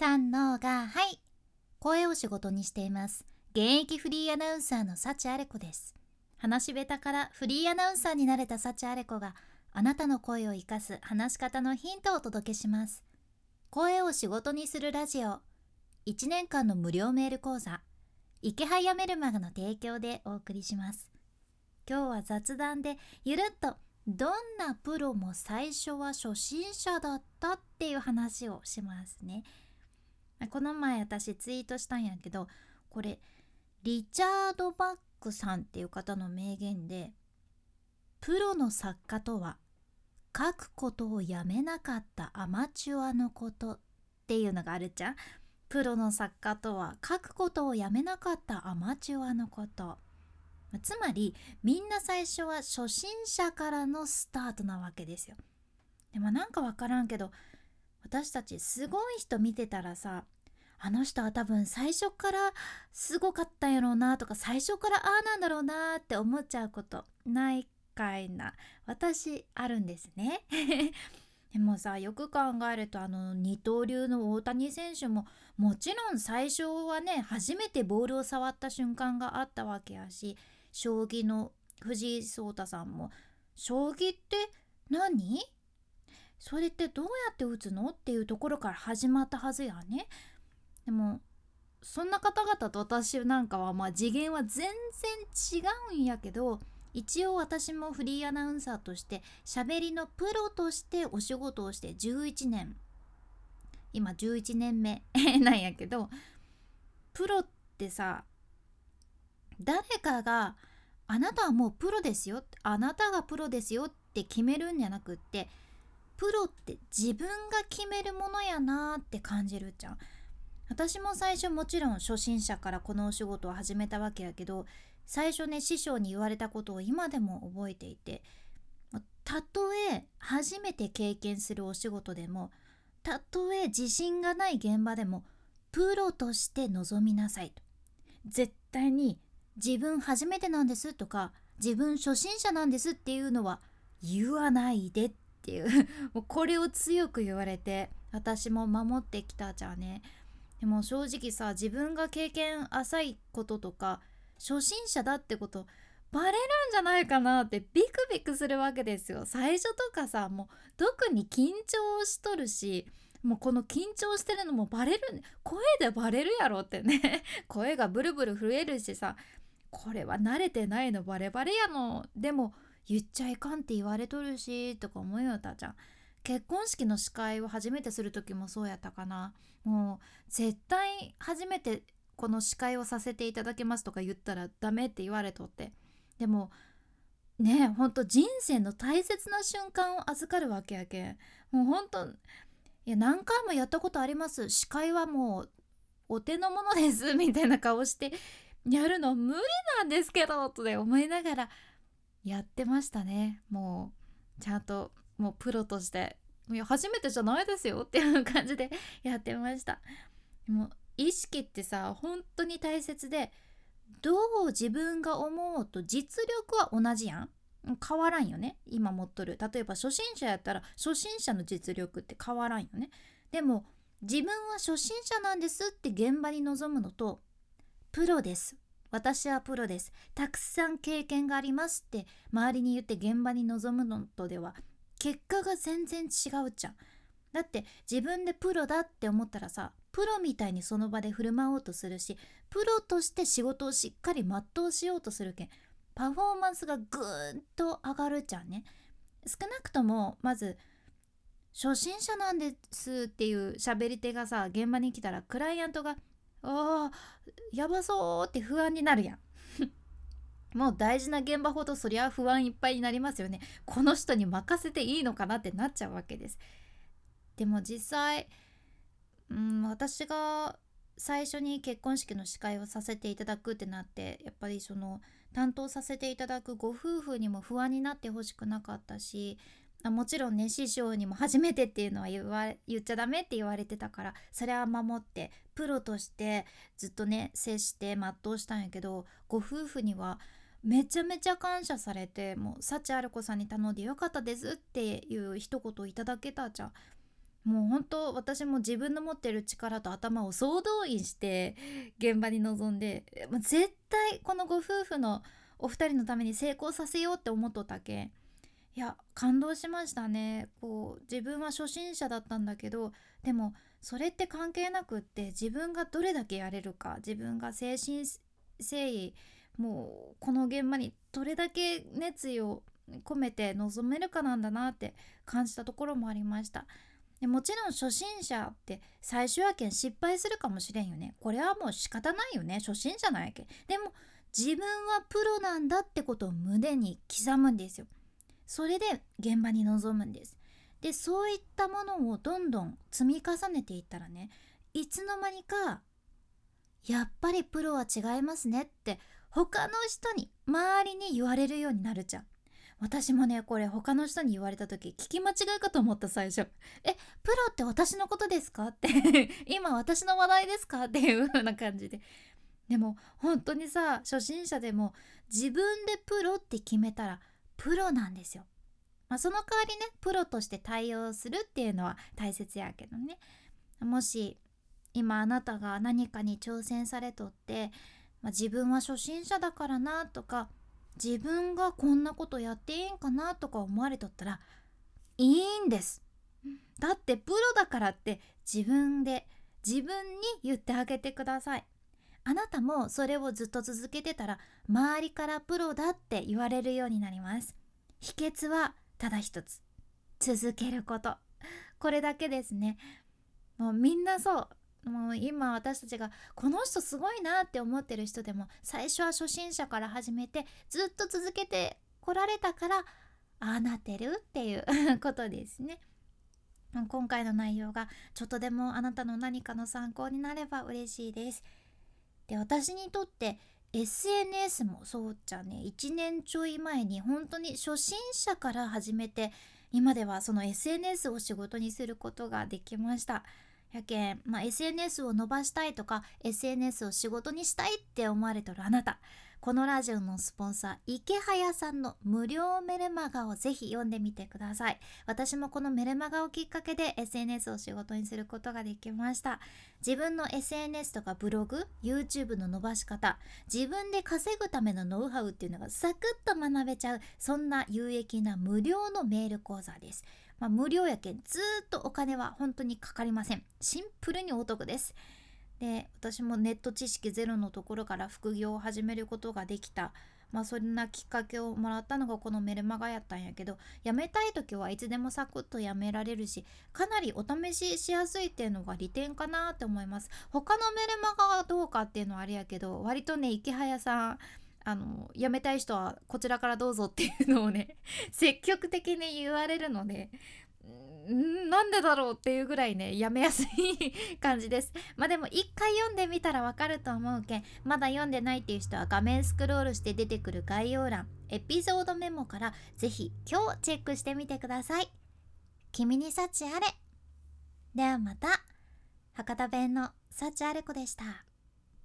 三のがはい。声を仕事にしています。現役フリーアナウンサーの幸あれ子です。話し下手からフリーアナウンサーになれた幸あれ子があなたの声を生かす話し方のヒントをお届けします。声を仕事にするラジオ。1年間の無料メール講座。池早メルマガの提供でお送りします。今日は雑談でゆるっとどんなプロも最初は初心者だったっていう話をしますね。この前私ツイートしたんやけどこれリチャード・バックさんっていう方の名言でプロの作家とは書くことをやめなかったアマチュアのことっていうのがあるじゃん。プロの作家とは書くことをやめなかったアマチュアのこと。つまりみんな最初は初心者からのスタートなわけですよ。でもなんかわからんけど私たちすごい人見てたらさあの人は多分最初からすごかったんやろうなとか最初からああなんだろうなって思っちゃうことないかいな。私あるんですね。でもさよく考えるとあの二刀流の大谷選手ももちろん最初はね初めてボールを触った瞬間があったわけやし将棋の藤井聡太さんも。将棋って何？それってどうやって打つのっていうところから始まったはずやね。でもそんな方々と私なんかはまあ次元は全然違うんやけど一応私もフリーアナウンサーとして喋りのプロとしてお仕事をして11年今11年目 なんやけどプロってさ誰かがあなたはもうプロですよあなたがプロですよって決めるんじゃなくってプロって自分が決めるものやなーって感じるじゃん。私も最初もちろん初心者からこのお仕事を始めたわけやけど最初ね師匠に言われたことを今でも覚えていてたとえ初めて経験するお仕事でもたとえ自信がない現場でもプロとして臨みなさいと。絶対に自分初めてなんですとか自分初心者なんですっていうのは言わないでっっていう。もうこれを強く言われて私も守ってきたじゃあね。でも正直さ自分が経験浅いこととか初心者だってことバレるんじゃないかなってビクビクするわけですよ。最初とかさもう特に緊張しとるしもうこの緊張してるのもバレる声でバレるやろってね。声がブルブル震えるしさこれは慣れてないのバレバレやの。でも言っちゃいかんって言われとるしとか思うよたちゃん。結婚式の司会を初めてする時もそうやったかな。もう絶対初めてこの司会をさせていただきますとか言ったらダメって言われとって。でもねえほんと人生の大切な瞬間を預かるわけやけん。もうほんといや何回もやったことあります。司会はもうお手の物ですみたいな顔してやるの無理なんですけどとで思いながらやってましたね。もうちゃんともうプロとして。いや初めてじゃないですよっていう感じで やってました。もう意識ってさ本当に大切でどう自分が思うと実力は同じやん。変わらんよね。今持っとる。例えば初心者やったら初心者の実力って変わらんよね。でも自分は初心者なんですって現場に臨むのとプロです。私はプロです。たくさん経験がありますって周りに言って現場に臨むのとでは結果が全然違うじゃん。だって自分でプロだって思ったらさプロみたいにその場で振る舞おうとするしプロとして仕事をしっかり全うしようとするけんパフォーマンスがぐーんと上がるじゃんね。少なくともまず初心者なんですっていう喋り手がさ現場に来たらクライアントがあやばそうって不安になるやん。もう大事な現場ほどそりゃ不安いっぱいになりますよね。この人に任せていいのかなってなっちゃうわけです。でも実際うん私が最初に結婚式の司会をさせていただくってなってやっぱりその担当させていただくご夫婦にも不安になってほしくなかったしあもちろんね師匠にも初めてっていうのは言わ言っちゃダメって言われてたからそれは守ってプロとしてずっとね接して全うしたんやけどご夫婦にはめちゃめちゃ感謝されてもう幸ある子さんに頼んでよかったですっていう一言いただけたじゃん。もう本当私も自分の持ってる力と頭を総動員して現場に臨んで絶対このご夫婦のお二人のために成功させようって思っとったけん。いや感動しましたね。こう自分は初心者だったんだけどでもそれって関係なくって自分がどれだけやれるか自分が誠心誠意もうこの現場にどれだけ熱意を込めて臨めるかなんだなって感じたところもありました。でもちろん初心者って最終やけん失敗するかもしれんよね。これはもう仕方ないよね。初心者なんやけ。んでも自分はプロなんだってことを胸に刻むんですよ。それで現場に臨むんですでそういったものをどんどん積み重ねていったらねいつの間にかやっぱりプロは違いますねって他の人に周りに言われるようになるじゃん私もねこれ他の人に言われた時聞き間違いかと思った最初「えプロって私のことですか?」って 今私の話題ですか?」っていう風な感じででも本当にさ初心者でも自分でプロって決めたらプロなんですよ。まあ、その代わりねプロとして対応するっていうのは大切やけどね。もし今あなたが何かに挑戦されとって、まあ、自分は初心者だからなとか自分がこんなことやっていいんかなとか思われとったらいいんです。だってプロだからって自分で自分に言ってあげてくださいあなたもそれをずっと続けてたら周りからプロだって言われるようになります。秘訣はただ一つ。続けること。これだけですね。もうみんなそう。もう今私たちがこの人すごいなって思ってる人でも最初は初心者から始めてずっと続けてこられたからああなってるっていうことですね。今回の内容がちょっとでもあなたの何かの参考になれば嬉しいです。で私にとって SNS もそうじゃね1年ちょい前に本当に初心者から始めて今ではその SNS を仕事にすることができました。やけん、まあ、SNS を伸ばしたいとか SNS を仕事にしたいって思われとるあなた。このラジオのスポンサー池早さんの無料メルマガをぜひ読んでみてください。私もこのメルマガをきっかけで SNS を仕事にすることができました。自分の SNS とかブログ YouTube の伸ばし方自分で稼ぐためのノウハウっていうのがサクッと学べちゃうそんな有益な無料のメール講座です。まあ、無料やけんずっとお金は本当にかかりません。シンプルにお得です。で私もネット知識ゼロのところから副業を始めることができた。まあそんなきっかけをもらったのがこのメルマガやったんやけど辞めたい時はいつでもサクッと辞められるしかなりお試ししやすいっていうのが利点かなって思います。他のメルマガはどうかっていうのはあれやけど割とね池早さんあの辞めたい人はこちらからどうぞっていうのをね積極的に言われるのでなんでだろうっていうぐらいねやめやすい感じです。まあでも一回読んでみたらわかると思うけんまだ読んでないっていう人は画面スクロールして出てくる概要欄エピソードメモからぜひ今日チェックしてみてください。君に幸あれ。ではまた博多弁の幸あれ子でした。